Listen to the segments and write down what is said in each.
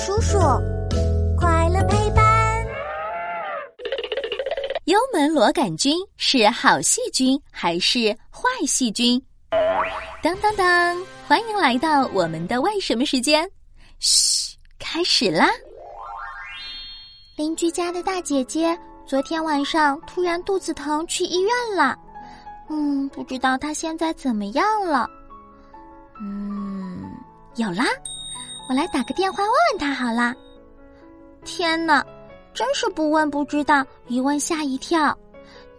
叔叔，快乐陪伴。幽门螺杆菌是好细菌还是坏细菌？当当当！欢迎来到我们的为什么时间。嘘，开始啦！邻居家的大姐姐昨天晚上突然肚子疼，去医院了。嗯，不知道她现在怎么样了。嗯，有啦。我来打个电话问问他好啦。天哪，真是不问不知道，一问吓一跳。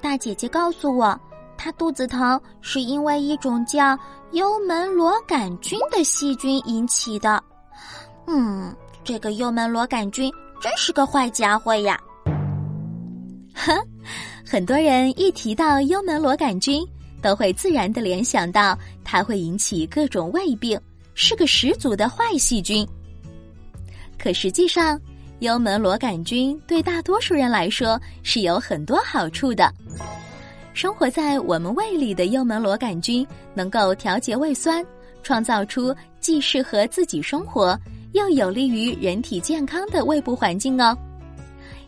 大姐姐告诉我，她肚子疼是因为一种叫幽门螺杆菌的细菌引起的。嗯，这个幽门螺杆菌真是个坏家伙呀。呵，很多人一提到幽门螺杆菌，都会自然的联想到它会引起各种胃病。是个十足的坏细菌。可实际上，幽门螺杆菌对大多数人来说是有很多好处的。生活在我们胃里的幽门螺杆菌能够调节胃酸，创造出既适合自己生活又有利于人体健康的胃部环境哦。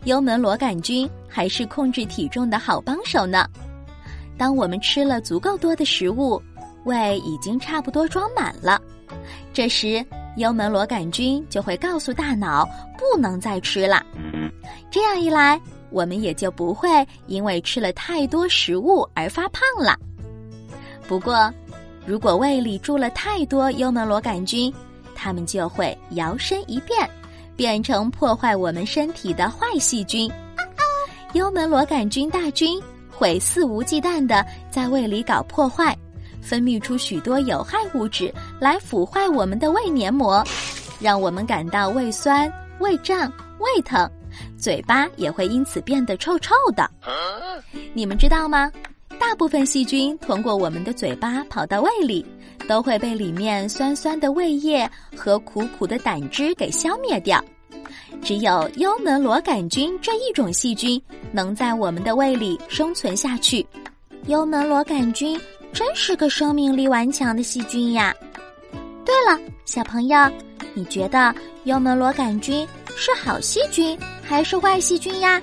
幽门螺杆菌还是控制体重的好帮手呢。当我们吃了足够多的食物，胃已经差不多装满了。这时，幽门螺杆菌就会告诉大脑不能再吃了。这样一来，我们也就不会因为吃了太多食物而发胖了。不过，如果胃里住了太多幽门螺杆菌，它们就会摇身一变，变成破坏我们身体的坏细菌。幽门螺杆菌大军会肆无忌惮的在胃里搞破坏。分泌出许多有害物质来腐坏我们的胃黏膜，让我们感到胃酸、胃胀、胃疼，嘴巴也会因此变得臭臭的。你们知道吗？大部分细菌通过我们的嘴巴跑到胃里，都会被里面酸酸的胃液和苦苦的胆汁给消灭掉。只有幽门螺杆菌这一种细菌能在我们的胃里生存下去。幽门螺杆菌。真是个生命力顽强的细菌呀！对了，小朋友，你觉得幽门螺杆菌是好细菌还是坏细菌呀？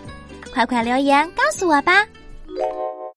快快留言告诉我吧！